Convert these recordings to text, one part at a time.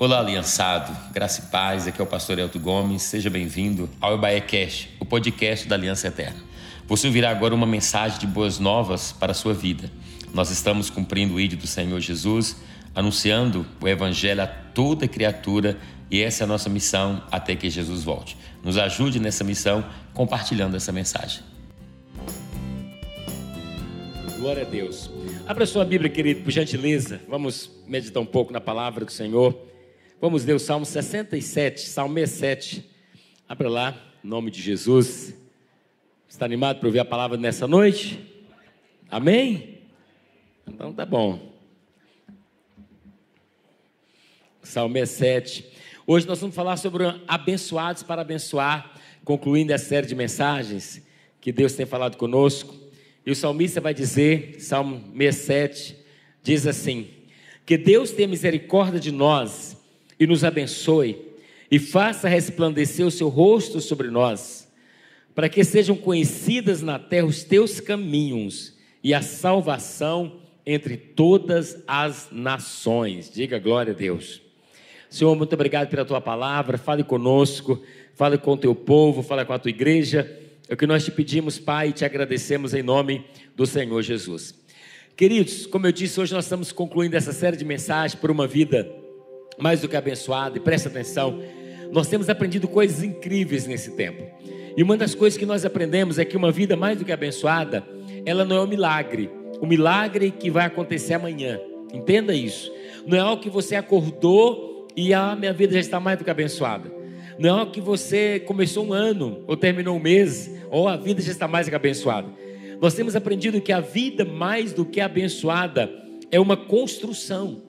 Olá, aliançado, graça e paz, aqui é o pastor Elton Gomes, seja bem-vindo ao Ebaé Cash, o podcast da Aliança Eterna. Você ouvirá agora uma mensagem de boas novas para a sua vida. Nós estamos cumprindo o ídolo do Senhor Jesus, anunciando o Evangelho a toda criatura e essa é a nossa missão até que Jesus volte. Nos ajude nessa missão compartilhando essa mensagem. Glória a Deus. Abra sua Bíblia, querido, por gentileza. Vamos meditar um pouco na palavra do Senhor. Vamos ler o Salmo 67, Salmo 67. Abra lá, em nome de Jesus. Está animado para ouvir a palavra nessa noite? Amém? Então tá bom. Salmo 67. Hoje nós vamos falar sobre abençoados para abençoar, concluindo a série de mensagens que Deus tem falado conosco. E o salmista vai dizer, Salmo 67, diz assim: Que Deus tenha misericórdia de nós e nos abençoe, e faça resplandecer o seu rosto sobre nós, para que sejam conhecidas na terra os teus caminhos e a salvação entre todas as nações. Diga glória a Deus. Senhor, muito obrigado pela tua palavra. Fale conosco, fale com o teu povo, fale com a tua igreja. É o que nós te pedimos, Pai, e te agradecemos em nome do Senhor Jesus. Queridos, como eu disse, hoje nós estamos concluindo essa série de mensagens por uma vida mais do que abençoada, e presta atenção, nós temos aprendido coisas incríveis nesse tempo. E uma das coisas que nós aprendemos é que uma vida mais do que abençoada, ela não é um milagre, o um milagre que vai acontecer amanhã. Entenda isso. Não é algo que você acordou e a ah, minha vida já está mais do que abençoada. Não é algo que você começou um ano ou terminou um mês, ou a vida já está mais do que abençoada. Nós temos aprendido que a vida mais do que abençoada é uma construção.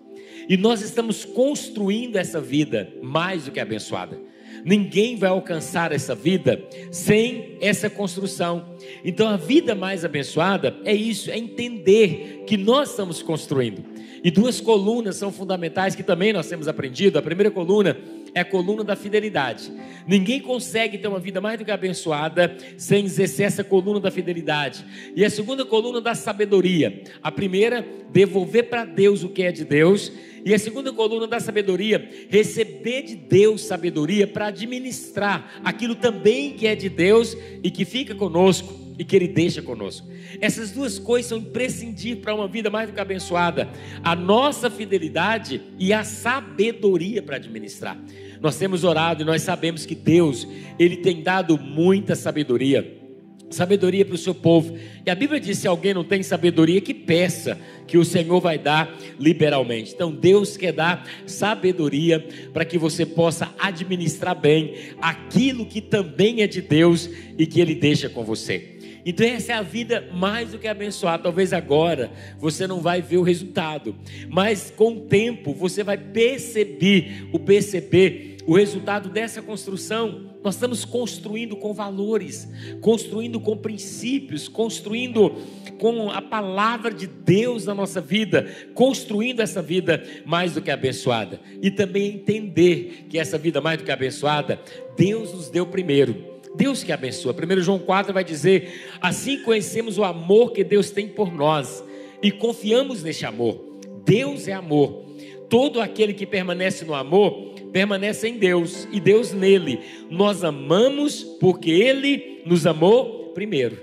E nós estamos construindo essa vida mais do que abençoada. Ninguém vai alcançar essa vida sem essa construção. Então a vida mais abençoada é isso, é entender que nós estamos construindo. E duas colunas são fundamentais que também nós temos aprendido. A primeira coluna é a coluna da fidelidade. Ninguém consegue ter uma vida mais do que abençoada sem exercer essa coluna da fidelidade. E a segunda coluna da sabedoria. A primeira, devolver para Deus o que é de Deus. E a segunda coluna da sabedoria, receber de Deus sabedoria para administrar aquilo também que é de Deus e que fica conosco e que Ele deixa conosco. Essas duas coisas são imprescindíveis para uma vida mais do que abençoada: a nossa fidelidade e a sabedoria para administrar. Nós temos orado e nós sabemos que Deus, Ele tem dado muita sabedoria. Sabedoria para o seu povo. E a Bíblia diz: se alguém não tem sabedoria, que peça, que o Senhor vai dar liberalmente. Então, Deus quer dar sabedoria para que você possa administrar bem aquilo que também é de Deus e que Ele deixa com você. Então, essa é a vida mais do que abençoada. Talvez agora você não vai ver o resultado, mas com o tempo você vai perceber, o perceber o resultado dessa construção. Nós estamos construindo com valores, construindo com princípios, construindo com a palavra de Deus na nossa vida, construindo essa vida mais do que abençoada. E também entender que essa vida mais do que abençoada, Deus nos deu primeiro. Deus que abençoa. 1 João 4 vai dizer: Assim conhecemos o amor que Deus tem por nós e confiamos neste amor. Deus é amor. Todo aquele que permanece no amor permanece em Deus e Deus nele. Nós amamos porque ele nos amou primeiro.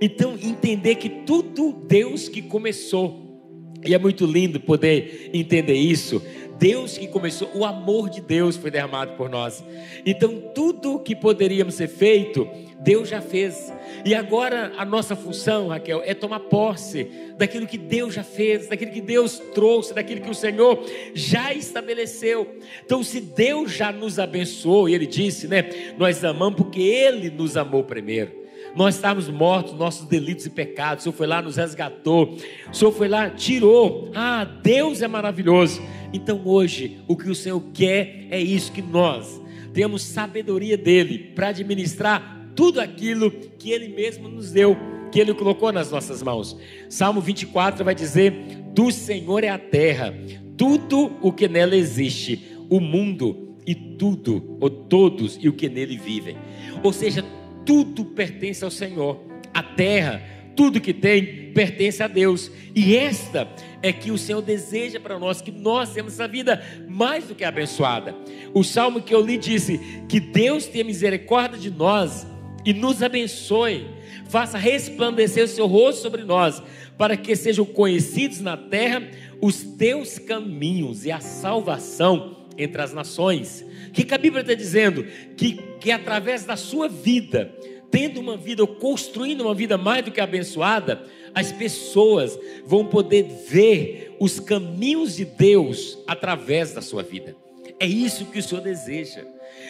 Então, entender que tudo Deus que começou, e é muito lindo poder entender isso. Deus que começou, o amor de Deus foi derramado por nós. Então, tudo que poderíamos ser feito, Deus já fez. E agora a nossa função, Raquel, é tomar posse daquilo que Deus já fez, daquilo que Deus trouxe, daquilo que o Senhor já estabeleceu. Então, se Deus já nos abençoou, e Ele disse, né? Nós amamos porque Ele nos amou primeiro. Nós estávamos mortos, nossos delitos e pecados. O Senhor foi lá, nos resgatou. O Senhor foi lá, tirou. Ah, Deus é maravilhoso. Então hoje, o que o Senhor quer é isso: que nós temos sabedoria dEle para administrar tudo aquilo que Ele mesmo nos deu, que Ele colocou nas nossas mãos. Salmo 24 vai dizer: Do Senhor é a terra, tudo o que nela existe, o mundo e tudo, ou todos e o que nele vivem. Ou seja, tudo pertence ao Senhor. A terra, tudo que tem pertence a Deus. E esta é que o Senhor deseja para nós, que nós temos essa vida mais do que abençoada. O salmo que eu li disse: Que Deus tenha misericórdia de nós e nos abençoe, faça resplandecer o seu rosto sobre nós, para que sejam conhecidos na terra os teus caminhos e a salvação entre as nações. O que, que a Bíblia está dizendo? Que, que através da sua vida, tendo uma vida ou construindo uma vida mais do que abençoada, as pessoas vão poder ver os caminhos de Deus através da sua vida. É isso que o Senhor deseja.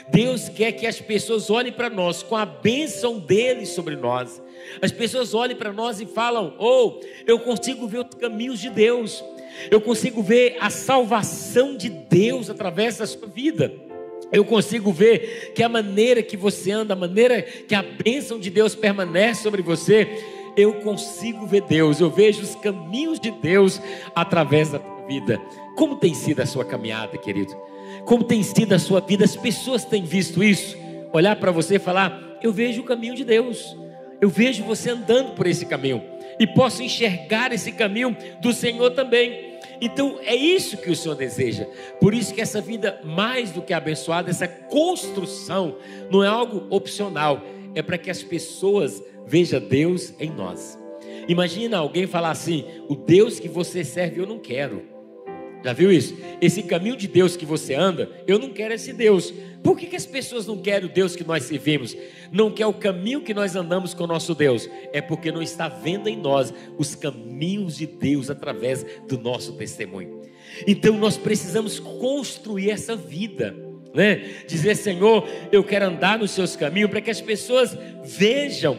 Deus quer que as pessoas olhem para nós com a bênção dele sobre nós. As pessoas olhem para nós e falam: Oh, eu consigo ver os caminhos de Deus, eu consigo ver a salvação de Deus através da sua vida. Eu consigo ver que a maneira que você anda, a maneira que a bênção de Deus permanece sobre você, eu consigo ver Deus, eu vejo os caminhos de Deus através da tua vida. Como tem sido a sua caminhada, querido? Como tem sido a sua vida? As pessoas têm visto isso? Olhar para você e falar: Eu vejo o caminho de Deus, eu vejo você andando por esse caminho, e posso enxergar esse caminho do Senhor também. Então é isso que o Senhor deseja. Por isso que essa vida mais do que abençoada, essa construção, não é algo opcional, é para que as pessoas vejam Deus em nós. Imagina alguém falar assim: o Deus que você serve eu não quero. Já viu isso? Esse caminho de Deus que você anda, eu não quero esse Deus. Por que, que as pessoas não querem o Deus que nós servimos? Não quer o caminho que nós andamos com o nosso Deus. É porque não está vendo em nós os caminhos de Deus através do nosso testemunho. Então nós precisamos construir essa vida. Né? Dizer, Senhor, eu quero andar nos seus caminhos para que as pessoas vejam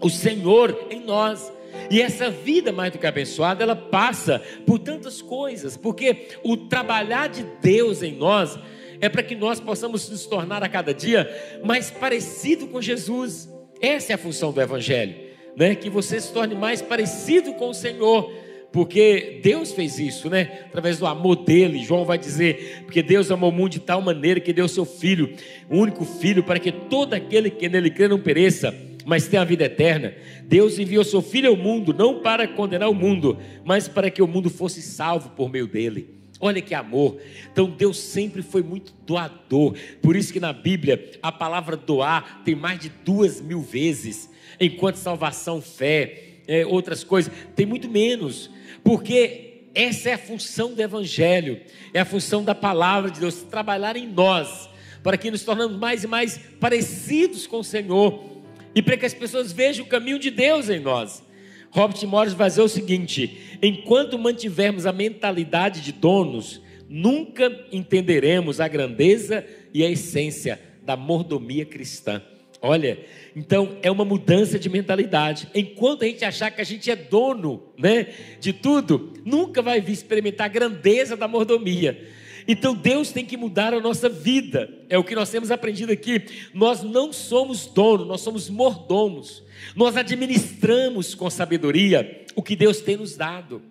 o Senhor em nós. E essa vida mais do que abençoada, ela passa por tantas coisas, porque o trabalhar de Deus em nós é para que nós possamos nos tornar a cada dia mais parecido com Jesus. Essa é a função do Evangelho, né? Que você se torne mais parecido com o Senhor, porque Deus fez isso, né? Através do amor dele. João vai dizer: porque Deus amou o mundo de tal maneira que deu seu Filho, o único Filho, para que todo aquele que nele crê não pereça mas tem a vida eterna. Deus enviou seu Filho ao mundo, não para condenar o mundo, mas para que o mundo fosse salvo por meio dele. Olha que amor. Então Deus sempre foi muito doador. Por isso que na Bíblia a palavra doar tem mais de duas mil vezes. Enquanto salvação, fé, é, outras coisas, tem muito menos. Porque essa é a função do Evangelho, é a função da palavra de Deus, trabalhar em nós, para que nos tornamos mais e mais parecidos com o Senhor e para que as pessoas vejam o caminho de Deus em nós. Robert Morris vai dizer o seguinte: enquanto mantivermos a mentalidade de donos, nunca entenderemos a grandeza e a essência da mordomia cristã. Olha, então é uma mudança de mentalidade. Enquanto a gente achar que a gente é dono, né, de tudo, nunca vai experimentar a grandeza da mordomia. Então Deus tem que mudar a nossa vida. É o que nós temos aprendido aqui. Nós não somos donos, nós somos mordomos. Nós administramos com sabedoria o que Deus tem nos dado.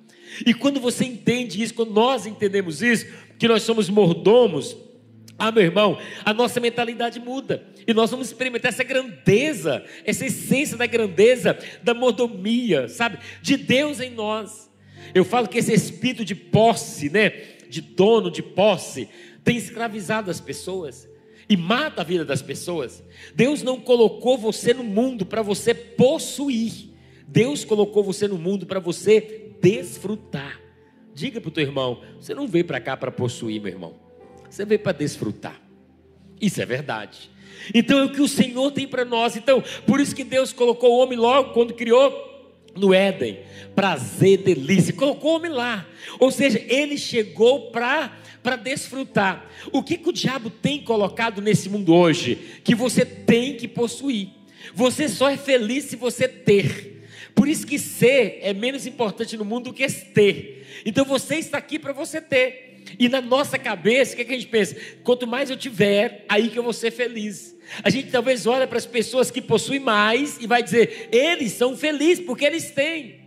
E quando você entende isso, quando nós entendemos isso, que nós somos mordomos, ah, meu irmão, a nossa mentalidade muda e nós vamos experimentar essa grandeza, essa essência da grandeza, da mordomia, sabe, de Deus em nós. Eu falo que esse espírito de posse, né, de dono, de posse, tem escravizado as pessoas e mata a vida das pessoas. Deus não colocou você no mundo para você possuir. Deus colocou você no mundo para você desfrutar. Diga para o teu irmão: você não veio para cá para possuir, meu irmão. Você veio para desfrutar. Isso é verdade. Então é o que o Senhor tem para nós. Então, por isso que Deus colocou o homem logo quando criou no Éden, prazer, delícia, colocou o homem lá. Ou seja, ele chegou para para desfrutar. O que, que o diabo tem colocado nesse mundo hoje? Que você tem que possuir. Você só é feliz se você ter. Por isso que ser é menos importante no mundo do que ter. Então você está aqui para você ter. E na nossa cabeça, o que, é que a gente pensa? Quanto mais eu tiver, aí que eu vou ser feliz. A gente talvez olha para as pessoas que possuem mais e vai dizer, eles são felizes porque eles têm.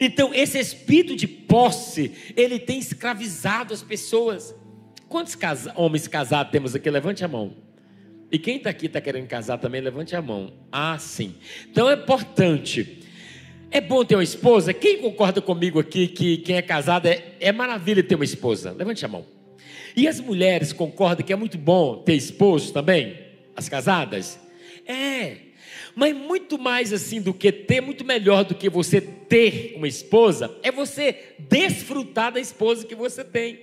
Então, esse espírito de posse, ele tem escravizado as pessoas. Quantos casa homens casados temos aqui? Levante a mão. E quem está aqui está querendo casar também, levante a mão. Ah, sim. Então é importante. É bom ter uma esposa? Quem concorda comigo aqui que quem é casado é, é maravilha ter uma esposa? Levante a mão. E as mulheres concordam que é muito bom ter esposo também? As casadas? É. Mas muito mais assim do que ter, muito melhor do que você ter uma esposa, é você desfrutar da esposa que você tem.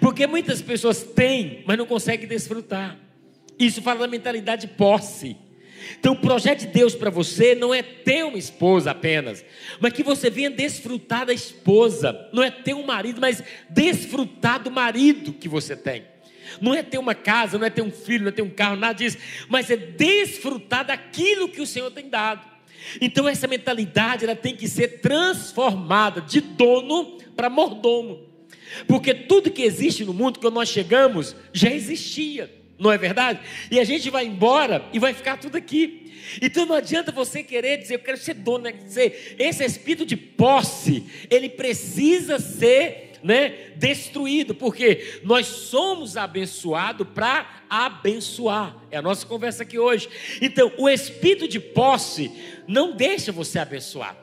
Porque muitas pessoas têm, mas não conseguem desfrutar. Isso fala da mentalidade de posse. Então, o projeto de Deus para você não é ter uma esposa apenas, mas que você venha desfrutar da esposa. Não é ter um marido, mas desfrutar do marido que você tem. Não é ter uma casa, não é ter um filho, não é ter um carro, nada disso, mas é desfrutar daquilo que o Senhor tem dado. Então essa mentalidade ela tem que ser transformada de dono para mordomo. Porque tudo que existe no mundo quando nós chegamos já existia não é verdade? E a gente vai embora e vai ficar tudo aqui. Então não adianta você querer dizer, eu quero ser dono, né? esse espírito de posse, ele precisa ser né, destruído, porque nós somos abençoados para abençoar. É a nossa conversa aqui hoje. Então, o espírito de posse não deixa você abençoar,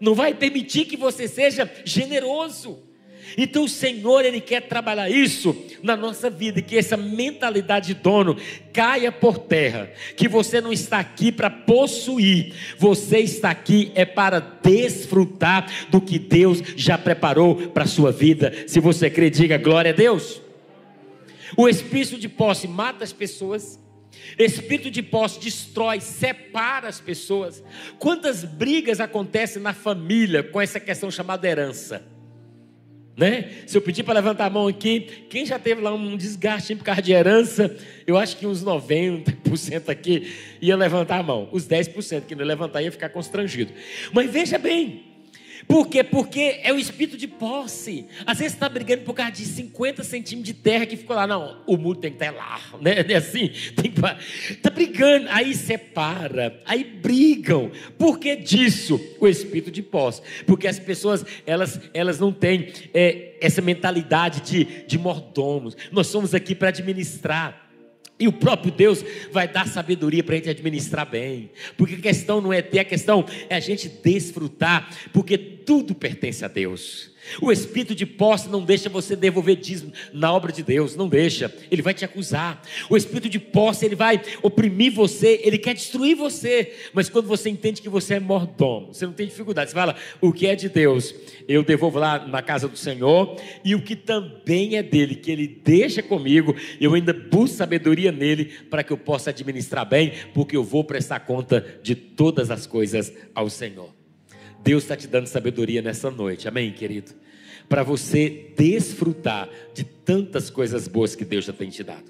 não vai permitir que você seja generoso. Então o Senhor, Ele quer trabalhar isso na nossa vida, que essa mentalidade de dono caia por terra, que você não está aqui para possuir, você está aqui é para desfrutar do que Deus já preparou para a sua vida. Se você crê, diga glória a Deus. O espírito de posse mata as pessoas. Espírito de posse destrói, separa as pessoas. Quantas brigas acontecem na família com essa questão chamada herança? Né? Se eu pedir para levantar a mão aqui, quem já teve lá um desgaste por causa de herança, eu acho que uns 90% aqui ia levantar a mão. Os 10% que não levantar ia ficar constrangido. Mas veja bem, por quê? Porque é o espírito de posse. Às vezes está brigando por causa de 50 centímetros de terra que ficou lá. Não, o muro tem que estar lá. Né? É assim, está brigando. Aí separa, aí brigam. Por que disso? O espírito de posse. Porque as pessoas, elas, elas não têm é, essa mentalidade de, de mordomos. Nós somos aqui para administrar. E o próprio Deus vai dar sabedoria para a gente administrar bem. Porque a questão não é ter, a questão é a gente desfrutar. Porque tudo pertence a Deus. O espírito de posse não deixa você devolver dízimo na obra de Deus, não deixa. Ele vai te acusar. O espírito de posse, ele vai oprimir você, ele quer destruir você. Mas quando você entende que você é mordomo, você não tem dificuldade. Você fala, o que é de Deus, eu devolvo lá na casa do Senhor, e o que também é dele, que ele deixa comigo, eu ainda busco sabedoria nele para que eu possa administrar bem, porque eu vou prestar conta de todas as coisas ao Senhor. Deus está te dando sabedoria nessa noite, amém, querido? Para você desfrutar de tantas coisas boas que Deus já tem te dado.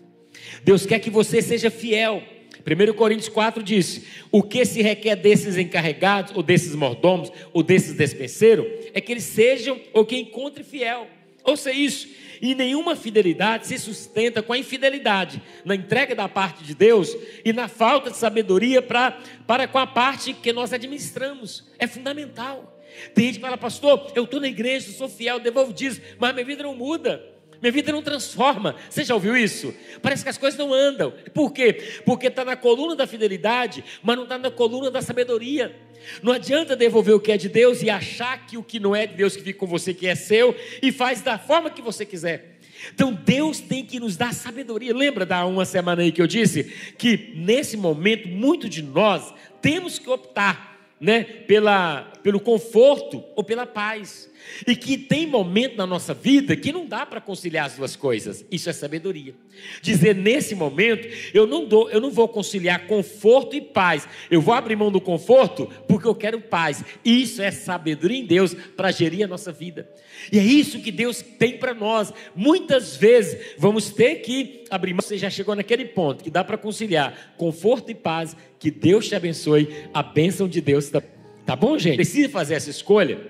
Deus quer que você seja fiel. 1 Coríntios 4 diz: O que se requer desses encarregados, ou desses mordomos, ou desses despenseiros, é que eles sejam ou que encontre fiel. Ouça isso. E nenhuma fidelidade se sustenta com a infidelidade na entrega da parte de Deus e na falta de sabedoria pra, para com a parte que nós administramos. É fundamental. Tem gente que fala, pastor, eu estou na igreja, sou fiel, devolvo dízimo, mas minha vida não muda. Minha vida não transforma. Você já ouviu isso? Parece que as coisas não andam. Por quê? Porque está na coluna da fidelidade, mas não está na coluna da sabedoria. Não adianta devolver o que é de Deus e achar que o que não é de Deus que fica com você, que é seu, e faz da forma que você quiser. Então Deus tem que nos dar sabedoria. Lembra da uma semana aí que eu disse que nesse momento muito de nós temos que optar, né, pela, pelo conforto ou pela paz. E que tem momento na nossa vida que não dá para conciliar as duas coisas. Isso é sabedoria. Dizer nesse momento, eu não dou, eu não vou conciliar conforto e paz. Eu vou abrir mão do conforto porque eu quero paz. Isso é sabedoria em Deus para gerir a nossa vida. E é isso que Deus tem para nós. Muitas vezes vamos ter que abrir mão. Você já chegou naquele ponto que dá para conciliar conforto e paz. Que Deus te abençoe. A bênção de Deus está. Tá bom, gente? Precisa fazer essa escolha.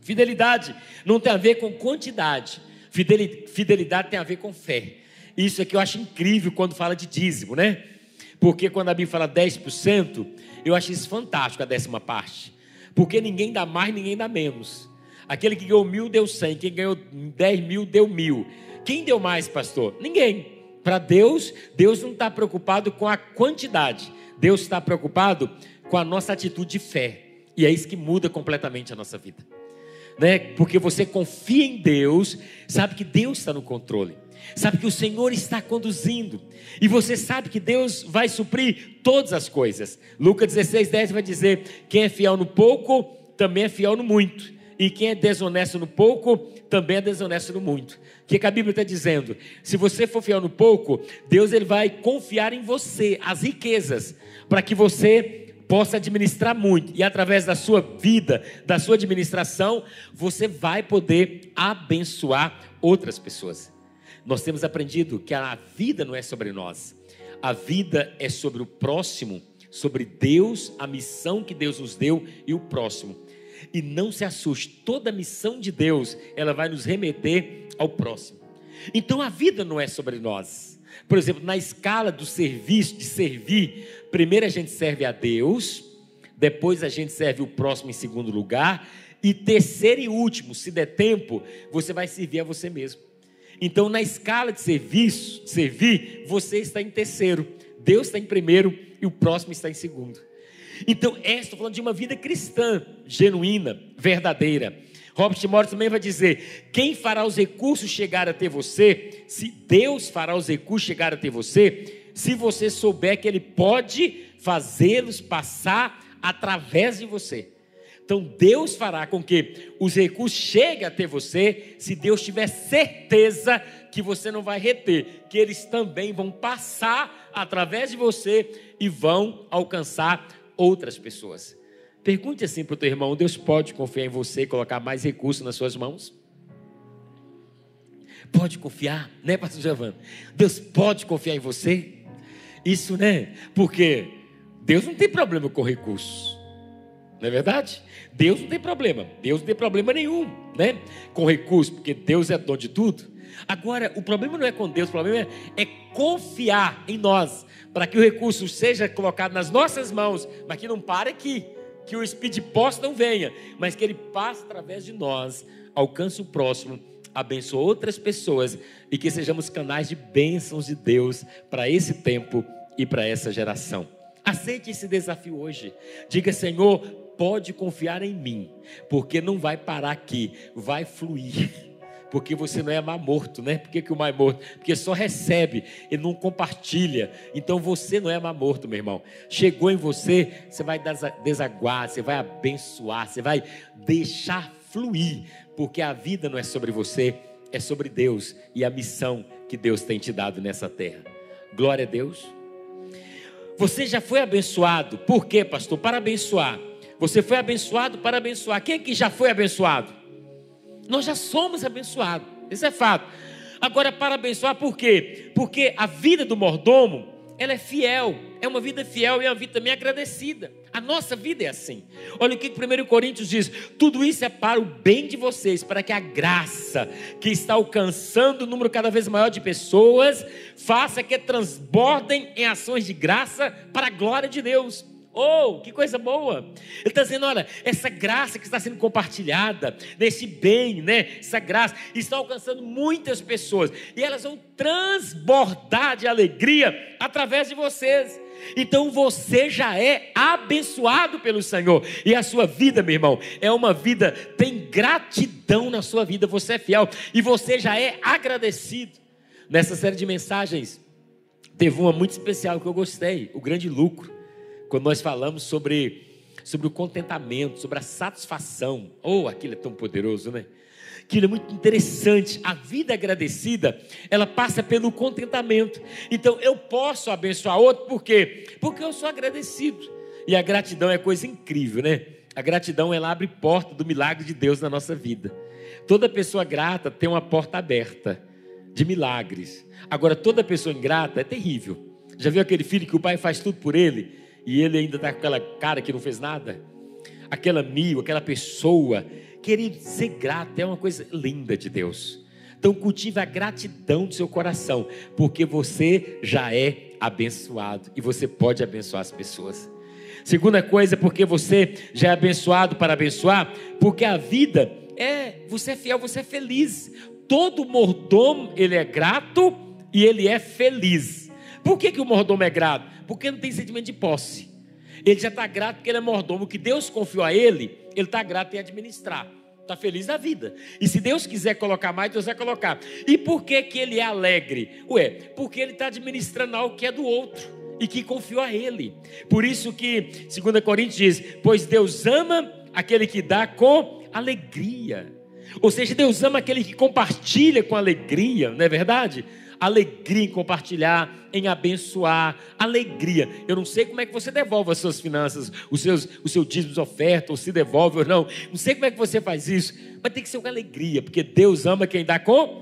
Fidelidade não tem a ver com quantidade, fidelidade tem a ver com fé. Isso é que eu acho incrível quando fala de dízimo, né? Porque quando a Bíblia fala 10%, eu acho isso fantástico, a décima parte. Porque ninguém dá mais, ninguém dá menos. Aquele que ganhou mil deu cem, quem ganhou dez mil deu mil. Quem deu mais, pastor? Ninguém. Para Deus, Deus não está preocupado com a quantidade. Deus está preocupado com a nossa atitude de fé. E é isso que muda completamente a nossa vida. Né? Porque você confia em Deus, sabe que Deus está no controle, sabe que o Senhor está conduzindo, e você sabe que Deus vai suprir todas as coisas. Lucas 16, 10 vai dizer: quem é fiel no pouco, também é fiel no muito. E quem é desonesto no pouco, também é desonesto no muito. O que a Bíblia está dizendo? Se você for fiel no pouco, Deus ele vai confiar em você as riquezas, para que você possa administrar muito. E através da sua vida, da sua administração, você vai poder abençoar outras pessoas. Nós temos aprendido que a vida não é sobre nós, a vida é sobre o próximo, sobre Deus, a missão que Deus nos deu e o próximo. E não se assuste, toda a missão de Deus, ela vai nos remeter ao próximo. Então a vida não é sobre nós. Por exemplo, na escala do serviço, de servir, primeiro a gente serve a Deus, depois a gente serve o próximo em segundo lugar, e terceiro e último, se der tempo, você vai servir a você mesmo. Então, na escala de serviço, de servir, você está em terceiro, Deus está em primeiro e o próximo está em segundo. Então, estou falando de uma vida cristã, genuína, verdadeira. Robert Morris também vai dizer: quem fará os recursos chegar até você, se Deus fará os recursos chegar até você, se você souber que Ele pode fazê-los passar através de você. Então Deus fará com que os recursos cheguem até você, se Deus tiver certeza que você não vai reter, que eles também vão passar através de você e vão alcançar outras pessoas. Pergunte assim para o teu irmão: Deus pode confiar em você e colocar mais recursos nas suas mãos? Pode confiar, né, Pastor Giovanni? Deus pode confiar em você? Isso, né? Porque Deus não tem problema com recursos, não é verdade? Deus não tem problema, Deus não tem problema nenhum, né? Com recursos, porque Deus é dono de tudo. Agora, o problema não é com Deus, o problema é, é confiar em nós, para que o recurso seja colocado nas nossas mãos, mas que não pare aqui que o speed post não venha, mas que ele passe através de nós, alcance o próximo, abençoe outras pessoas e que sejamos canais de bênçãos de Deus para esse tempo e para essa geração. Aceite esse desafio hoje. Diga, Senhor, pode confiar em mim, porque não vai parar aqui, vai fluir porque você não é mar morto, né? Por que, que o mar é morto? Porque só recebe e não compartilha. Então você não é mar morto, meu irmão. Chegou em você, você vai desaguar, você vai abençoar, você vai deixar fluir, porque a vida não é sobre você, é sobre Deus e a missão que Deus tem te dado nessa terra. Glória a Deus. Você já foi abençoado. Por quê, pastor? Para abençoar. Você foi abençoado para abençoar. Quem é que já foi abençoado? Nós já somos abençoados, isso é fato. Agora, para abençoar, por quê? Porque a vida do mordomo, ela é fiel, é uma vida fiel e é uma vida também agradecida. A nossa vida é assim. Olha o que 1 Coríntios diz: tudo isso é para o bem de vocês, para que a graça que está alcançando um número cada vez maior de pessoas faça que transbordem em ações de graça para a glória de Deus. Oh, que coisa boa! Ele está dizendo: olha, essa graça que está sendo compartilhada, nesse bem, né? Essa graça está alcançando muitas pessoas e elas vão transbordar de alegria através de vocês. Então você já é abençoado pelo Senhor e a sua vida, meu irmão, é uma vida tem gratidão na sua vida. Você é fiel e você já é agradecido. Nessa série de mensagens teve uma muito especial que eu gostei, o grande lucro quando nós falamos sobre, sobre o contentamento, sobre a satisfação. Oh, aquilo é tão poderoso, né? Aquilo é muito interessante. A vida agradecida, ela passa pelo contentamento. Então, eu posso abençoar outro, por quê? Porque eu sou agradecido. E a gratidão é coisa incrível, né? A gratidão, ela abre porta do milagre de Deus na nossa vida. Toda pessoa grata tem uma porta aberta de milagres. Agora, toda pessoa ingrata é terrível. Já viu aquele filho que o pai faz tudo por ele? E ele ainda está com aquela cara que não fez nada, aquela mil, aquela pessoa. Querido, ser grato é uma coisa linda de Deus. Então cultive a gratidão do seu coração, porque você já é abençoado e você pode abençoar as pessoas. Segunda coisa, porque você já é abençoado para abençoar, porque a vida é, você é fiel, você é feliz. Todo mordomo, ele é grato e ele é feliz. Por que, que o mordomo é grato? Porque não tem sentimento de posse. Ele já está grato porque ele é mordomo. O que Deus confiou a ele, ele está grato em administrar. Está feliz da vida. E se Deus quiser colocar mais, Deus vai colocar. E por que, que ele é alegre? Ué, porque ele está administrando algo que é do outro e que confiou a ele. Por isso que 2 Coríntios diz: Pois Deus ama aquele que dá com alegria. Ou seja, Deus ama aquele que compartilha com alegria, não é verdade? Alegria em compartilhar, em abençoar, alegria. Eu não sei como é que você devolve as suas finanças, os seus, os seus dízimos oferta, ou se devolve ou não. Não sei como é que você faz isso, mas tem que ser com alegria, porque Deus ama quem dá com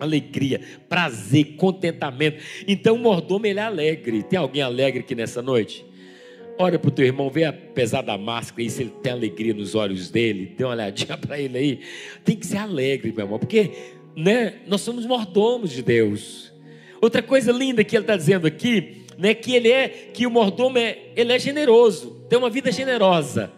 alegria, prazer, contentamento. Então o mordomo ele é alegre. Tem alguém alegre aqui nessa noite? Olha para o teu irmão, vê apesar da máscara aí, se ele tem alegria nos olhos dele, dê uma olhadinha para ele aí. Tem que ser alegre, meu irmão, porque né? Nós somos mordomos de Deus. Outra coisa linda que ele está dizendo aqui, né? Que ele é, que o mordomo é, ele é generoso, tem uma vida generosa.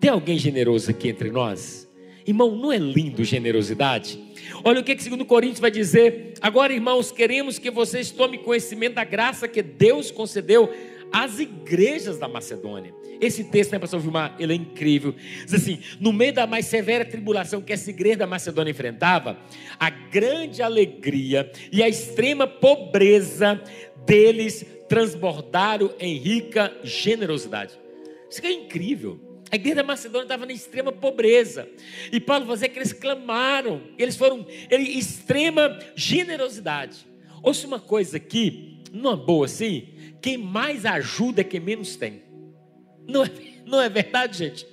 Tem alguém generoso aqui entre nós? Irmão, não é lindo generosidade? Olha o que, que segundo Coríntios vai dizer. Agora, irmãos, queremos que vocês tomem conhecimento da graça que Deus concedeu às igrejas da Macedônia. Esse texto, né, pastor Vilmar, ele é incrível. Diz assim: no meio da mais severa tribulação que essa igreja da Macedônia enfrentava, a grande alegria e a extrema pobreza deles transbordaram em rica generosidade. Isso é incrível. A igreja da Macedônia estava na extrema pobreza. E Paulo vai dizer que eles clamaram, eles foram em extrema generosidade. Ouça uma coisa aqui, numa boa assim, quem mais ajuda é quem menos tem. Não é, não é verdade, gente?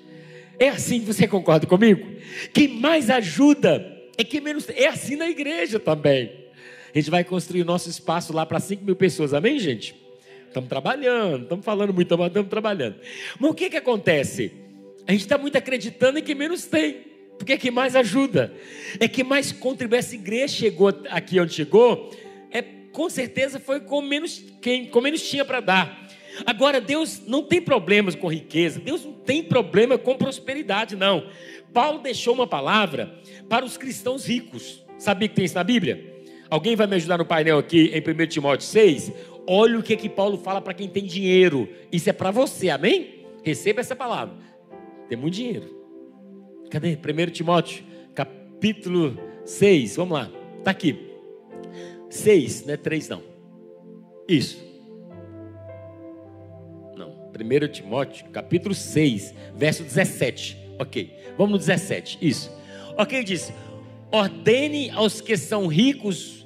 É assim, você concorda comigo? Quem mais ajuda é quem menos tem. É assim na igreja também. A gente vai construir o nosso espaço lá para 5 mil pessoas, amém, gente? Estamos trabalhando, estamos falando muito, estamos trabalhando. Mas o que, que acontece? A gente está muito acreditando em quem menos tem, porque é quem mais ajuda, é quem mais contribui. Essa igreja chegou aqui onde chegou, com certeza foi com menos quem com menos tinha para dar. Agora Deus não tem problemas com riqueza, Deus não tem problema com prosperidade, não. Paulo deixou uma palavra para os cristãos ricos. Sabia que tem isso na Bíblia? Alguém vai me ajudar no painel aqui em 1 Timóteo 6? Olha o que que Paulo fala para quem tem dinheiro. Isso é para você, amém? Receba essa palavra. Tem muito dinheiro. Cadê? 1 Timóteo, capítulo 6. Vamos lá. Está aqui. 6, não é 3 não. Isso. Não, 1 Timóteo, capítulo 6, verso 17. Ok, vamos no 17. Isso. Ok, diz: ordene aos que são ricos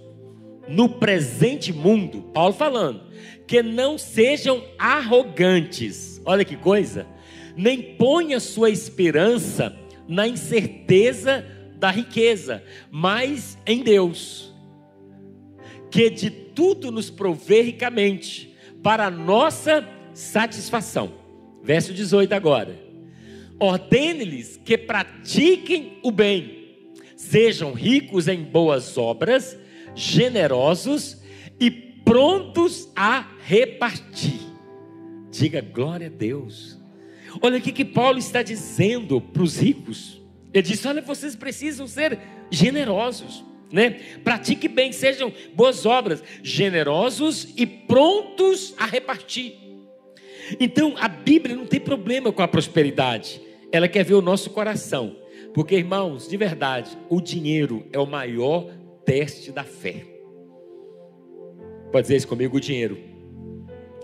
no presente mundo, Paulo falando, que não sejam arrogantes. Olha que coisa. Nem ponha sua esperança na incerteza da riqueza, mas em Deus que de tudo nos provê ricamente, para nossa satisfação. Verso 18 agora. Ordene-lhes que pratiquem o bem, sejam ricos em boas obras, generosos e prontos a repartir. Diga glória a Deus. Olha o que Paulo está dizendo para os ricos. Ele diz: Olha, vocês precisam ser generosos né? Pratique bem, sejam boas obras, generosos e prontos a repartir. Então, a Bíblia não tem problema com a prosperidade. Ela quer ver o nosso coração. Porque, irmãos, de verdade, o dinheiro é o maior teste da fé. Pode dizer isso comigo: o dinheiro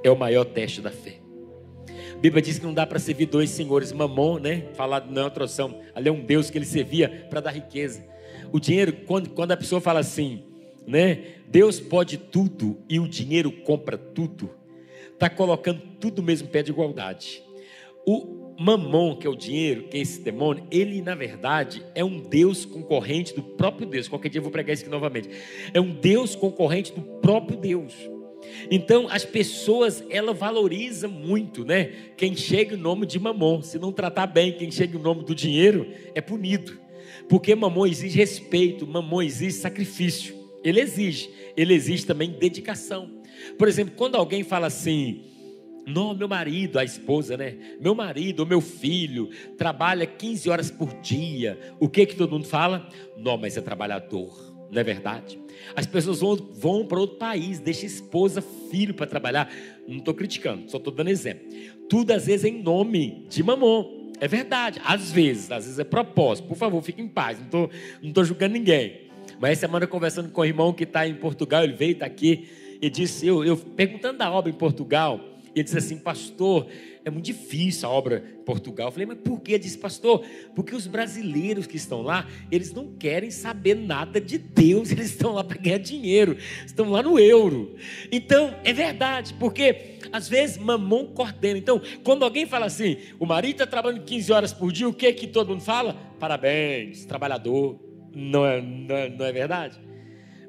é o maior teste da fé. A Bíblia diz que não dá para servir dois senhores, mamon, né? Falado na outra tradução. Ali é um Deus que ele servia para dar riqueza. O dinheiro, quando, quando a pessoa fala assim, né? Deus pode tudo e o dinheiro compra tudo, está colocando tudo mesmo pé de igualdade. O mamon, que é o dinheiro, que é esse demônio, ele na verdade é um Deus concorrente do próprio Deus. Qualquer dia eu vou pregar isso aqui novamente. É um Deus concorrente do próprio Deus. Então as pessoas ela valoriza muito, né? Quem chega em nome de mamon, se não tratar bem quem chega em nome do dinheiro é punido. Porque mamão exige respeito, mamão exige sacrifício. Ele exige, ele exige também dedicação. Por exemplo, quando alguém fala assim, não, meu marido, a esposa, né? Meu marido, ou meu filho, trabalha 15 horas por dia. O que que todo mundo fala? Não, mas é trabalhador. não é verdade? As pessoas vão, vão para outro país, deixa esposa, filho para trabalhar. Não estou criticando, só estou dando exemplo. Tudo às vezes é em nome de mamon. É verdade, às vezes, às vezes é propósito. Por favor, fique em paz, não estou não tô julgando ninguém. Mas essa semana conversando com o irmão que está em Portugal, ele veio, está aqui, e disse, eu, eu perguntando da obra em Portugal, ele disse assim, pastor, é muito difícil a obra em Portugal. Eu falei, mas por quê? Ele disse, pastor, porque os brasileiros que estão lá, eles não querem saber nada de Deus, eles estão lá para ganhar dinheiro, estão lá no euro. Então, é verdade, porque às vezes mamão coordena. Então, quando alguém fala assim, o marido está trabalhando 15 horas por dia, o que que todo mundo fala? Parabéns, trabalhador. Não é, não é, não é verdade?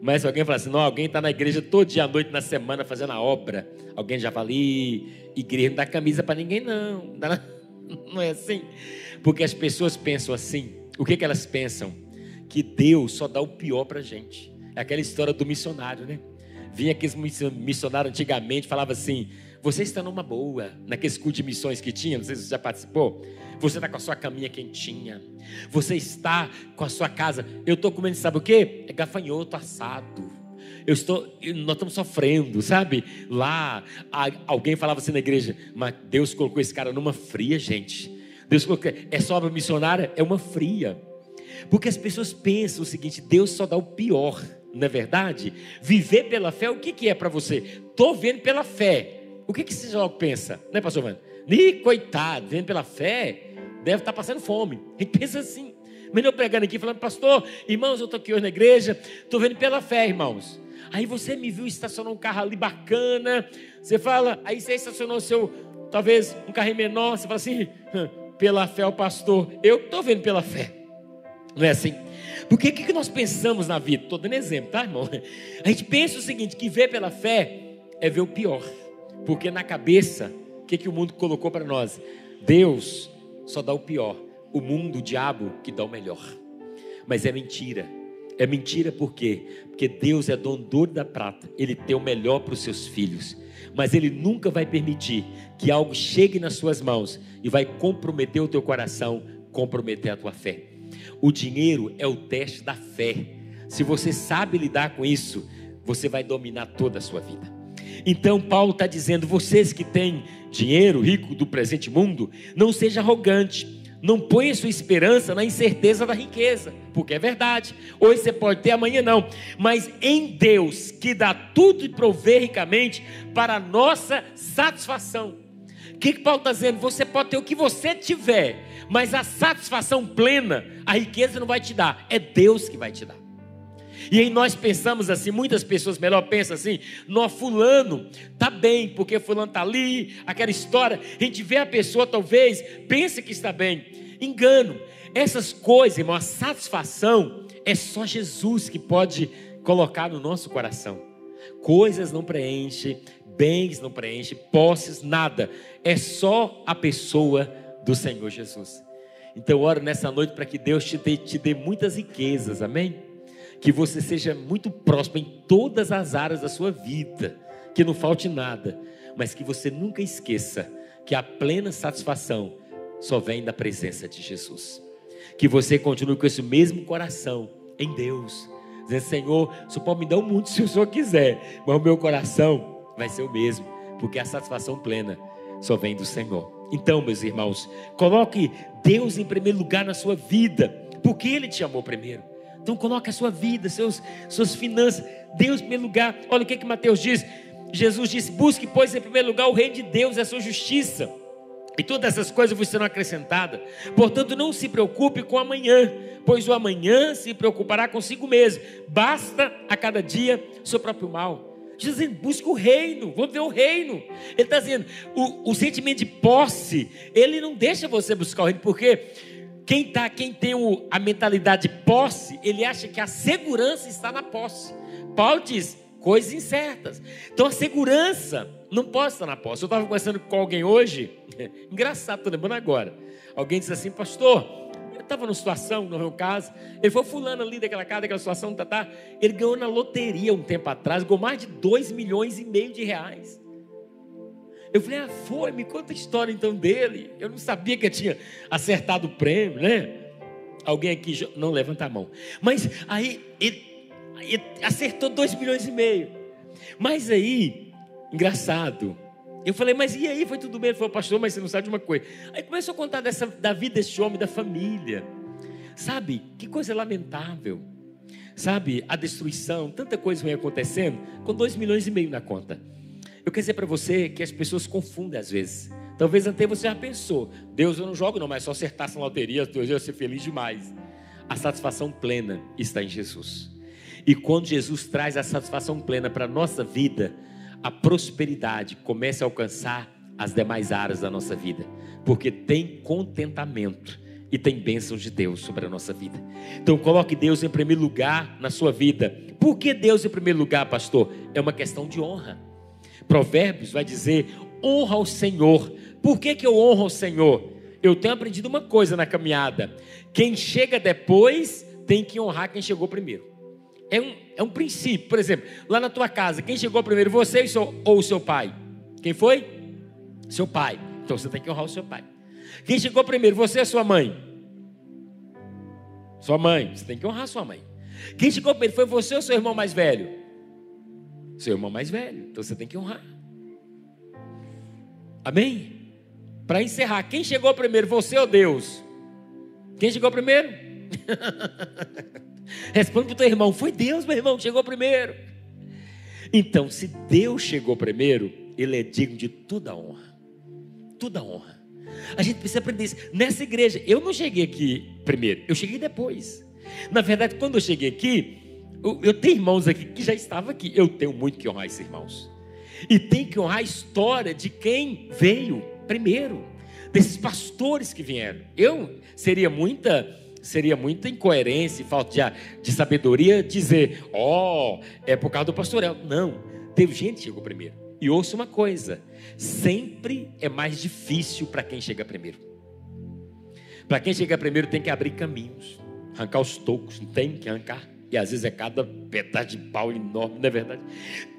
Mas alguém fala assim, não, alguém está na igreja todo dia à noite na semana fazendo a obra, alguém já fala, igreja não dá camisa para ninguém, não. Não é assim? Porque as pessoas pensam assim. O que, que elas pensam? Que Deus só dá o pior para a gente. É aquela história do missionário, né? Vinha aqueles missionários antigamente, falava assim: você está numa boa, naqueles culto de missões que tinha, não sei se você já participou. Você está com a sua caminha quentinha. Você está com a sua casa. Eu estou comendo, sabe o que? É gafanhoto assado. Eu estou, nós estamos sofrendo, sabe? Lá, alguém falava assim na igreja, mas Deus colocou esse cara numa fria, gente. Deus colocou, é só obra missionária? É uma fria. Porque as pessoas pensam o seguinte: Deus só dá o pior, não é verdade? Viver pela fé, o que, que é para você? Estou vendo pela fé. O que, que você logo pensa, né, pastor Mano? Ih, coitado, vendo pela fé, deve estar tá passando fome. Gente pensa assim. Melhor pregando aqui, falando, pastor, irmãos, eu estou aqui hoje na igreja, estou vendo pela fé, irmãos. Aí você me viu estacionar um carro ali bacana, você fala, aí você estacionou seu, talvez um carro menor, você fala assim, pela fé o pastor, eu estou vendo pela fé. Não é assim? Porque o que nós pensamos na vida? Estou dando exemplo, tá, irmão? A gente pensa o seguinte: que ver pela fé é ver o pior. Porque na cabeça, o que, que o mundo colocou para nós? Deus só dá o pior. O mundo, o diabo, que dá o melhor. Mas é mentira. É mentira por quê? Porque Deus é dono da prata. Ele tem o melhor para os seus filhos. Mas Ele nunca vai permitir que algo chegue nas suas mãos e vai comprometer o teu coração, comprometer a tua fé. O dinheiro é o teste da fé. Se você sabe lidar com isso, você vai dominar toda a sua vida. Então Paulo está dizendo: vocês que têm dinheiro rico do presente mundo, não seja arrogante. Não ponha sua esperança na incerteza da riqueza, porque é verdade. Hoje você pode ter, amanhã não. Mas em Deus, que dá tudo e provê ricamente para a nossa satisfação. O que, que Paulo está dizendo? Você pode ter o que você tiver, mas a satisfação plena, a riqueza não vai te dar, é Deus que vai te dar. E aí nós pensamos assim, muitas pessoas melhor pensam assim, nó fulano tá bem, porque fulano tá ali, aquela história, a gente vê a pessoa talvez pensa que está bem. Engano. Essas coisas, irmão, a satisfação é só Jesus que pode colocar no nosso coração. Coisas não preenche, bens não preenche, posses nada. É só a pessoa do Senhor Jesus. Então, oro nessa noite para que Deus te dê, te dê muitas riquezas, amém? Que você seja muito próximo em todas as áreas da sua vida, que não falte nada, mas que você nunca esqueça que a plena satisfação só vem da presença de Jesus. Que você continue com esse mesmo coração em Deus, dizendo: Senhor, o Senhor pode me dar o um mundo se o Senhor quiser, mas o meu coração vai ser o mesmo, porque a satisfação plena só vem do Senhor. Então, meus irmãos, coloque Deus em primeiro lugar na sua vida, porque Ele te amou primeiro. Então coloque a sua vida, seus, suas finanças, Deus em primeiro lugar. Olha o que, que Mateus diz. Jesus disse: busque, pois, em primeiro lugar o reino de Deus a sua justiça. E todas essas coisas vos serão acrescentadas. Portanto, não se preocupe com amanhã, pois o amanhã se preocupará consigo mesmo. Basta a cada dia seu próprio mal. Jesus dizendo, busque o reino, vamos ver o reino. Ele está dizendo, o, o sentimento de posse, ele não deixa você buscar o reino, porque quem, tá, quem tem o, a mentalidade de posse, ele acha que a segurança está na posse. Paulo diz coisas incertas. Então a segurança não pode estar na posse. Eu estava conversando com alguém hoje, engraçado, estou lembrando agora. Alguém disse assim, pastor, eu estava numa situação, no meu caso, ele foi fulano ali daquela casa, daquela situação, tá, tá, ele ganhou na loteria um tempo atrás, ganhou mais de 2 milhões e meio de reais. Eu falei, ah, foi, me conta a história então dele. Eu não sabia que eu tinha acertado o prêmio, né? Alguém aqui não levanta a mão. Mas aí, ele, acertou 2 milhões e meio. Mas aí, engraçado, eu falei, mas e aí, foi tudo bem? Ele falou, pastor, mas você não sabe de uma coisa. Aí começou a contar dessa, da vida desse homem, da família. Sabe, que coisa lamentável. Sabe, a destruição, tanta coisa vem acontecendo, com 2 milhões e meio na conta. Eu quero dizer para você que as pessoas confundem às vezes. Talvez até você já pensou, Deus eu não jogo não, mas só acertasse na loteria, Deus eu ia ser feliz demais. A satisfação plena está em Jesus. E quando Jesus traz a satisfação plena para a nossa vida, a prosperidade começa a alcançar as demais áreas da nossa vida, porque tem contentamento e tem bênçãos de Deus sobre a nossa vida. Então coloque Deus em primeiro lugar na sua vida. Por que Deus em primeiro lugar, pastor? É uma questão de honra. Provérbios vai dizer: honra ao Senhor. Por que, que eu honro ao Senhor? Eu tenho aprendido uma coisa na caminhada: quem chega depois tem que honrar quem chegou primeiro. É um, é um princípio. Por exemplo, lá na tua casa, quem chegou primeiro, você ou o seu pai? Quem foi? Seu pai. Então você tem que honrar o seu pai. Quem chegou primeiro, você ou sua mãe? Sua mãe. Você tem que honrar sua mãe. Quem chegou primeiro, foi você ou seu irmão mais velho? Seu irmão mais velho. Então você tem que honrar. Amém? Para encerrar, quem chegou primeiro, você ou Deus? Quem chegou primeiro? Responde para o teu irmão: Foi Deus, meu irmão, que chegou primeiro. Então, se Deus chegou primeiro, Ele é digno de toda honra. Toda honra. A gente precisa aprender isso. Nessa igreja, eu não cheguei aqui primeiro, eu cheguei depois. Na verdade, quando eu cheguei aqui, eu, eu tenho irmãos aqui que já estavam aqui. Eu tenho muito que honrar esses irmãos. E tem que honrar a história de quem veio primeiro, desses pastores que vieram. Eu seria muita seria muita incoerência e falta de, de sabedoria dizer, ó, oh, é por causa do pastoreio. Não, teve gente que chegou primeiro. E ouça uma coisa: sempre é mais difícil para quem chega primeiro. Para quem chega primeiro tem que abrir caminhos, arrancar os tocos, tem que arrancar. E às vezes é cada pedaço de pau enorme, não é verdade?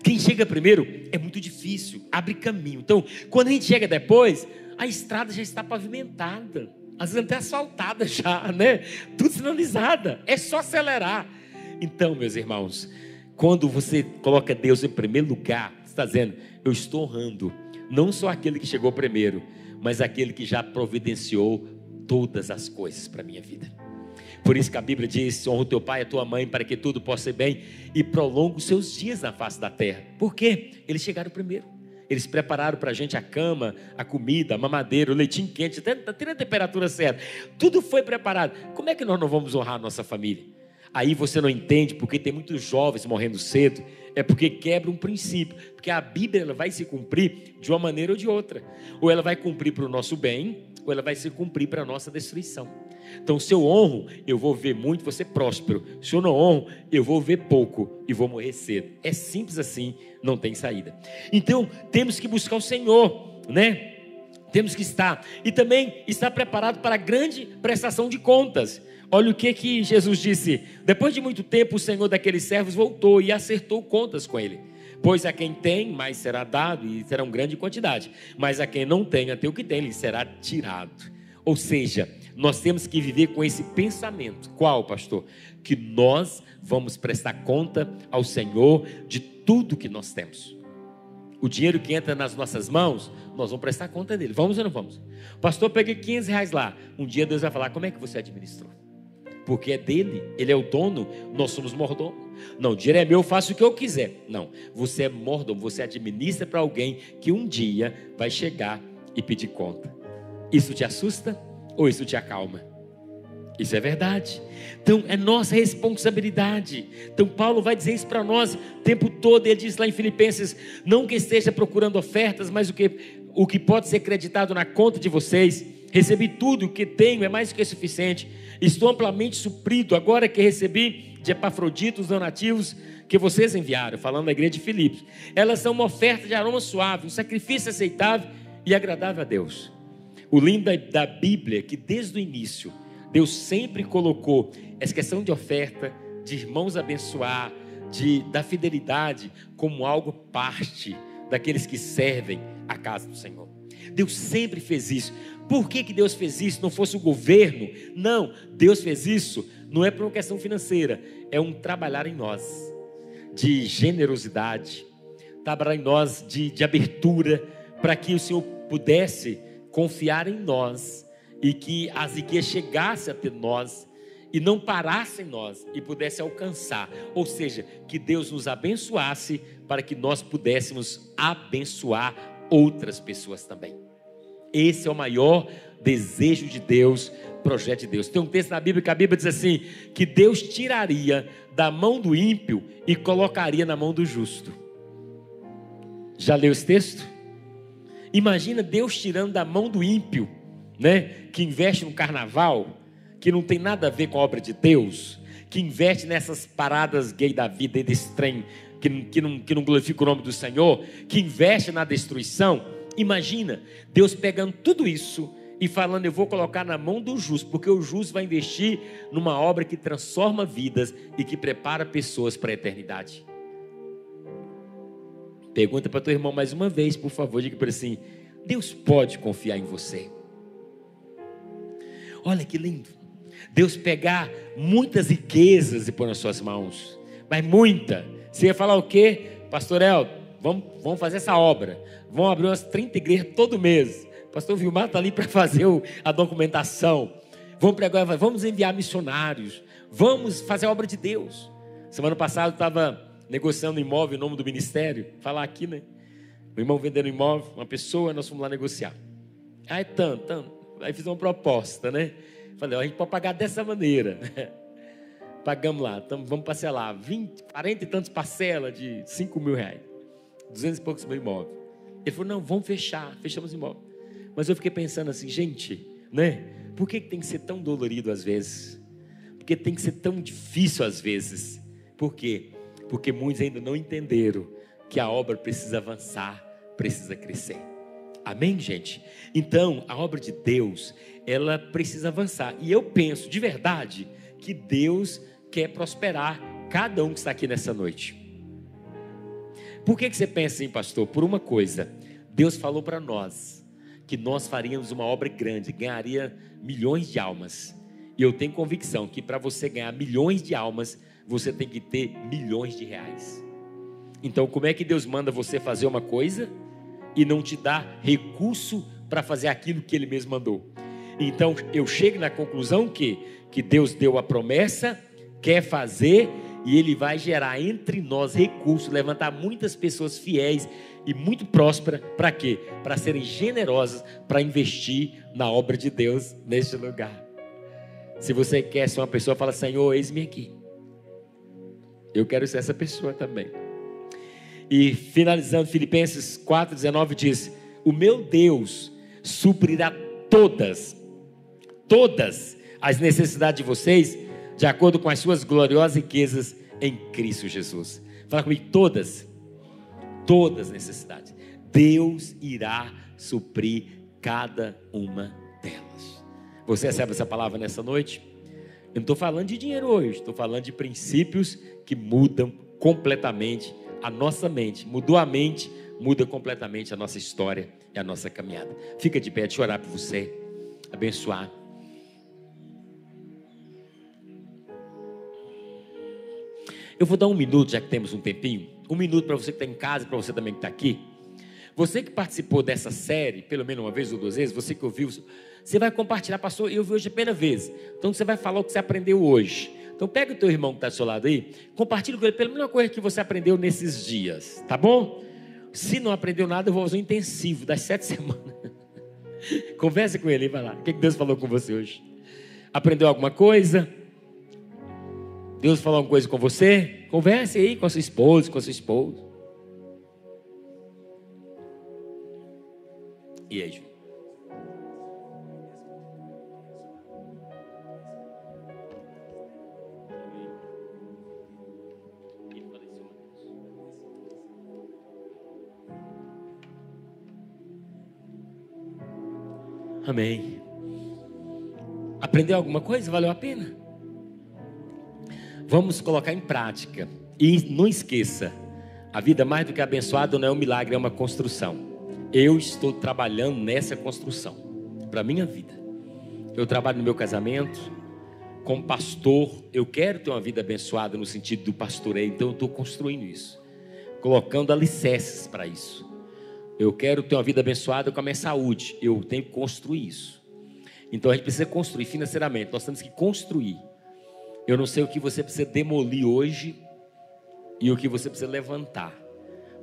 Quem chega primeiro é muito difícil, abre caminho. Então, quando a gente chega depois, a estrada já está pavimentada às vezes até asfaltada já, né? Tudo sinalizada. É só acelerar. Então, meus irmãos, quando você coloca Deus em primeiro lugar, você está dizendo, eu estou honrando não só aquele que chegou primeiro, mas aquele que já providenciou todas as coisas para a minha vida. Por isso que a Bíblia diz: honra o teu pai e a tua mãe, para que tudo possa ser bem e prolonga os seus dias na face da terra. Por quê? Eles chegaram primeiro. Eles prepararam para a gente a cama, a comida, a mamadeira, o leitinho quente, até, até a temperatura certa. Tudo foi preparado. Como é que nós não vamos honrar a nossa família? Aí você não entende porque tem muitos jovens morrendo cedo. É porque quebra um princípio. Porque a Bíblia ela vai se cumprir de uma maneira ou de outra. Ou ela vai cumprir para o nosso bem, ela vai se cumprir para a nossa destruição. Então, se eu honro, eu vou ver muito, vou ser próspero. Se eu não honro, eu vou ver pouco e vou morrer cedo. É simples assim, não tem saída. Então, temos que buscar o Senhor, né? Temos que estar e também estar preparado para a grande prestação de contas. Olha o que que Jesus disse. Depois de muito tempo, o Senhor daqueles servos voltou e acertou contas com ele. Pois a quem tem, mais será dado e será uma grande quantidade. Mas a quem não tem, até o que tem, lhe será tirado. Ou seja, nós temos que viver com esse pensamento. Qual, pastor? Que nós vamos prestar conta ao Senhor de tudo que nós temos. O dinheiro que entra nas nossas mãos, nós vamos prestar conta dele. Vamos ou não vamos? Pastor, peguei 15 reais lá. Um dia Deus vai falar: como é que você administrou? Porque é dele, ele é o dono, nós somos mordomo. Não, o dinheiro é meu, eu faço o que eu quiser. Não, você é mordomo, você administra para alguém que um dia vai chegar e pedir conta. Isso te assusta? ou isso te acalma? Isso é verdade. Então é nossa responsabilidade. Então Paulo vai dizer isso para nós o tempo todo. Ele diz lá em Filipenses: não que esteja procurando ofertas, mas o que, o que pode ser creditado na conta de vocês. Recebi tudo o que tenho, é mais do que suficiente. Estou amplamente suprido agora que recebi de Epafrodito os donativos que vocês enviaram, falando da igreja de Filipos. Elas são uma oferta de aroma suave, um sacrifício aceitável e agradável a Deus. O lindo da Bíblia é que desde o início, Deus sempre colocou essa questão de oferta, de irmãos abençoar, de, da fidelidade, como algo parte daqueles que servem a casa do Senhor. Deus sempre fez isso. Por que, que Deus fez isso? Não fosse o governo? Não, Deus fez isso não é por uma questão financeira, é um trabalhar em nós de generosidade, trabalhar em nós de, de abertura, para que o Senhor pudesse confiar em nós e que as riquezas chegassem até nós e não parassem em nós e pudesse alcançar, ou seja, que Deus nos abençoasse para que nós pudéssemos abençoar outras pessoas também. Esse é o maior desejo de Deus, projeto de Deus. Tem um texto na Bíblia que a Bíblia diz assim: que Deus tiraria da mão do ímpio e colocaria na mão do justo. Já leu esse texto? Imagina Deus tirando da mão do ímpio, né, que investe no carnaval, que não tem nada a ver com a obra de Deus, que investe nessas paradas gay da vida, desse trem que, que, não, que não glorifica o nome do Senhor, que investe na destruição. Imagina Deus pegando tudo isso e falando: Eu vou colocar na mão do justo, porque o justo vai investir numa obra que transforma vidas e que prepara pessoas para a eternidade. Pergunta para teu irmão mais uma vez, por favor, diga para ele assim: Deus pode confiar em você. Olha que lindo. Deus pegar muitas riquezas e pôr nas suas mãos, mas muita. Você ia falar o quê? Pastor El, vamos, vamos fazer essa obra. Vamos abrir umas 30 igrejas todo mês. Pastor Vilmar está ali para fazer a documentação. Vamos pregar, vamos enviar missionários. Vamos fazer a obra de Deus. Semana passada eu estava negociando imóvel em nome do ministério. Falar aqui, né? O irmão vendendo imóvel, uma pessoa, nós fomos lá negociar. Aí, tanto, tanto. Aí fiz uma proposta, né? Falei, ó, a gente pode pagar dessa maneira. Pagamos lá, tamo, vamos parcelar 20, 40 e tantas parcelas de 5 mil reais. 200 e poucos mil imóvel. Ele falou, não, vamos fechar, fechamos o imóvel. Mas eu fiquei pensando assim, gente, né? Por que tem que ser tão dolorido às vezes? Porque tem que ser tão difícil às vezes? Por quê? Porque muitos ainda não entenderam que a obra precisa avançar, precisa crescer. Amém, gente? Então, a obra de Deus, ela precisa avançar. E eu penso de verdade que Deus quer prosperar cada um que está aqui nessa noite. Por que, que você pensa assim, pastor? Por uma coisa, Deus falou para nós que nós faríamos uma obra grande, ganharia milhões de almas. E eu tenho convicção que para você ganhar milhões de almas, você tem que ter milhões de reais. Então, como é que Deus manda você fazer uma coisa e não te dá recurso para fazer aquilo que Ele mesmo mandou? Então, eu chego na conclusão que, que Deus deu a promessa, quer fazer e Ele vai gerar entre nós recursos, levantar muitas pessoas fiéis e muito próspera, para quê? Para serem generosas, para investir na obra de Deus neste lugar. Se você quer ser uma pessoa, fala: Senhor, eis-me aqui. Eu quero ser essa pessoa também. E finalizando, Filipenses 4,19 diz: O meu Deus suprirá todas, todas as necessidades de vocês, de acordo com as suas gloriosas riquezas em Cristo Jesus. Fala comigo, todas todas as necessidades. Deus irá suprir cada uma delas. Você recebe essa palavra nessa noite? Eu não estou falando de dinheiro hoje, estou falando de princípios que mudam completamente a nossa mente. Mudou a mente, muda completamente a nossa história e a nossa caminhada. Fica de pé, deixa eu orar por você, abençoar. Eu vou dar um minuto, já que temos um tempinho um minuto para você que está em casa, para você também que está aqui. Você que participou dessa série, pelo menos uma vez ou duas vezes, você que ouviu, você vai compartilhar, pastor, eu vi hoje a primeira vez. Então você vai falar o que você aprendeu hoje. Então pega o teu irmão que está do seu lado aí, compartilha com ele pelo menos uma coisa que você aprendeu nesses dias, tá bom? Se não aprendeu nada, eu vou fazer um intensivo das sete semanas. Converse com ele e vai lá. O que Deus falou com você hoje? Aprendeu alguma coisa? Deus falou alguma coisa com você? Converse aí com a sua esposa, com a sua esposa. E aí, Ju? Amém. Aprendeu alguma coisa? Valeu a pena? Vamos colocar em prática. E não esqueça, a vida mais do que abençoada não é um milagre, é uma construção. Eu estou trabalhando nessa construção para minha vida. Eu trabalho no meu casamento, como pastor, eu quero ter uma vida abençoada no sentido do pastoreio, então eu estou construindo isso, colocando alicerces para isso. Eu quero ter uma vida abençoada com a minha saúde, eu tenho que construir isso. Então a gente precisa construir financeiramente, nós temos que construir. Eu não sei o que você precisa demolir hoje e o que você precisa levantar,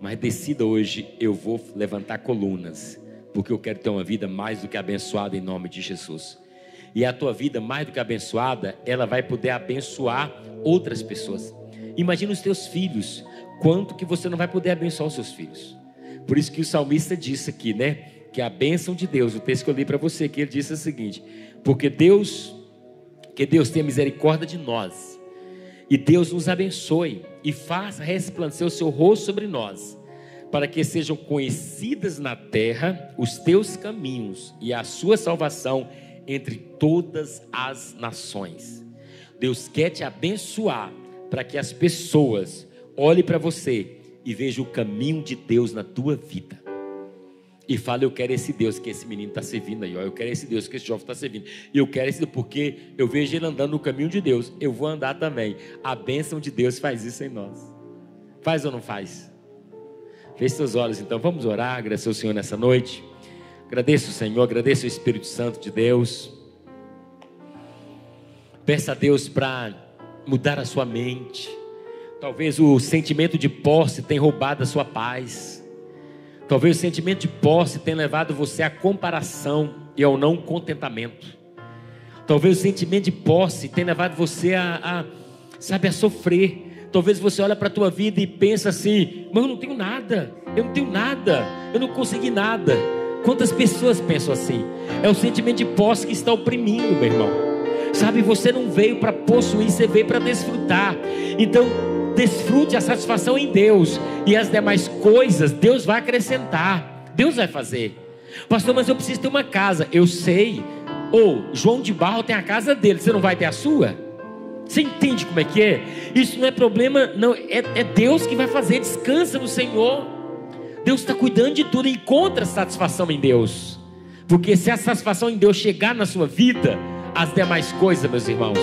mas decida hoje: eu vou levantar colunas, porque eu quero ter uma vida mais do que abençoada em nome de Jesus e a tua vida mais do que abençoada, ela vai poder abençoar outras pessoas. Imagina os teus filhos, quanto que você não vai poder abençoar os seus filhos. Por isso que o salmista disse aqui, né? Que a bênção de Deus, o texto que eu li para você, que ele disse o seguinte: porque Deus, que Deus tenha misericórdia de nós, e Deus nos abençoe e faça resplandecer o seu rosto sobre nós, para que sejam conhecidas na terra os teus caminhos e a sua salvação entre todas as nações. Deus quer te abençoar para que as pessoas olhem para você e vejam o caminho de Deus na tua vida. E fale, eu quero esse Deus que esse menino está servindo aí, ó. eu quero esse Deus que esse jovem está servindo. Eu quero esse Deus, porque eu vejo ele andando no caminho de Deus. Eu vou andar também. A bênção de Deus faz isso em nós. Faz ou não faz? Feche seus olhos então. Vamos orar, agradecer o Senhor nessa noite. Agradeço, Senhor, agradeço o Espírito Santo de Deus. Peça a Deus para mudar a sua mente. Talvez o sentimento de posse tenha roubado a sua paz. Talvez o sentimento de posse tenha levado você à comparação e ao não contentamento. Talvez o sentimento de posse tenha levado você a, a sabe, a sofrer. Talvez você olhe para a tua vida e pensa assim: mas eu não tenho nada, eu não tenho nada, eu não consegui nada. Quantas pessoas pensam assim? É o sentimento de posse que está oprimindo, meu irmão. Sabe, você não veio para possuir, você veio para desfrutar. Então, desfrute a satisfação em Deus e as demais coisas Deus vai acrescentar. Deus vai fazer. Pastor, mas eu preciso ter uma casa. Eu sei. Ou João de Barro tem a casa dele, você não vai ter a sua? Você entende como é que é? Isso não é problema, não. É, é Deus que vai fazer. Descansa no Senhor. Deus está cuidando de tudo, encontra satisfação em Deus. Porque se a satisfação em Deus chegar na sua vida, as demais coisas, meus irmãos,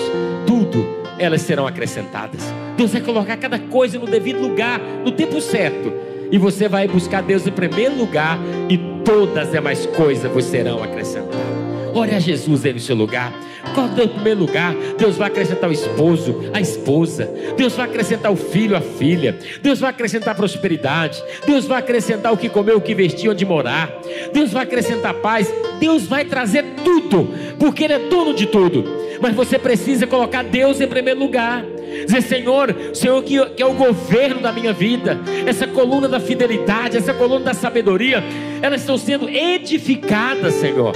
tudo, elas serão acrescentadas. Deus vai colocar cada coisa no devido lugar, no tempo certo. E você vai buscar Deus em primeiro lugar, e todas as demais coisas vos serão acrescentadas. Ore a Jesus aí no seu lugar. Qual é o primeiro lugar? Deus vai acrescentar o esposo, a esposa. Deus vai acrescentar o filho, a filha. Deus vai acrescentar prosperidade. Deus vai acrescentar o que comer, o que vestir, onde morar. Deus vai acrescentar paz. Deus vai trazer tudo, porque Ele é dono de tudo. Mas você precisa colocar Deus em primeiro lugar. Dizer, Senhor, Senhor que, que é o governo da minha vida, essa coluna da fidelidade, essa coluna da sabedoria, elas estão sendo edificadas, Senhor.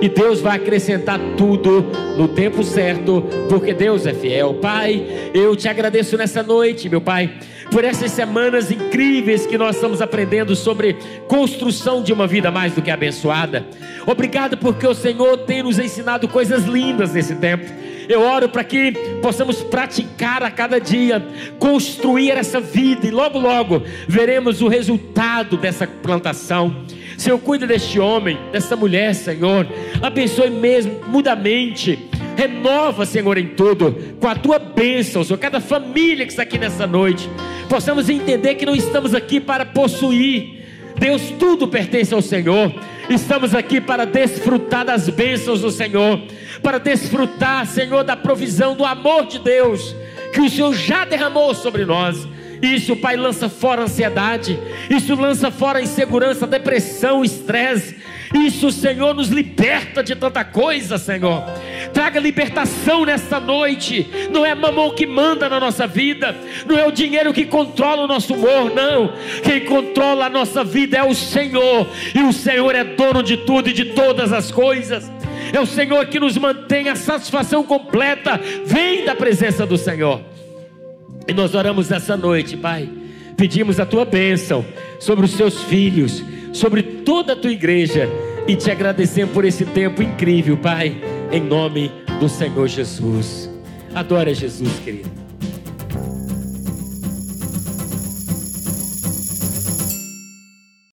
E Deus vai acrescentar tudo no tempo certo, porque Deus é fiel. Pai, eu te agradeço nessa noite, meu Pai, por essas semanas incríveis que nós estamos aprendendo sobre construção de uma vida mais do que abençoada. Obrigado porque o Senhor tem nos ensinado coisas lindas nesse tempo. Eu oro para que possamos praticar a cada dia, construir essa vida e logo, logo veremos o resultado dessa plantação. Senhor, cuida deste homem, dessa mulher, Senhor. Abençoe mesmo, muda a mente. Renova, Senhor, em tudo, com a tua bênção, Senhor. Cada família que está aqui nessa noite, possamos entender que não estamos aqui para possuir. Deus, tudo pertence ao Senhor. Estamos aqui para desfrutar das bênçãos do Senhor, para desfrutar, Senhor, da provisão, do amor de Deus, que o Senhor já derramou sobre nós. Isso, Pai, lança fora a ansiedade. Isso lança fora a insegurança, a depressão, o estresse. Isso, Senhor, nos liberta de tanta coisa, Senhor. Traga libertação nesta noite. Não é mamão que manda na nossa vida. Não é o dinheiro que controla o nosso humor, não. Quem controla a nossa vida é o Senhor. E o Senhor é dono de tudo e de todas as coisas. É o Senhor que nos mantém a satisfação completa. Vem da presença do Senhor. E nós oramos nessa noite, Pai. Pedimos a tua bênção sobre os seus filhos, sobre toda a tua igreja. E te agradecemos por esse tempo incrível, Pai. Em nome do Senhor Jesus. Adora Jesus, querido.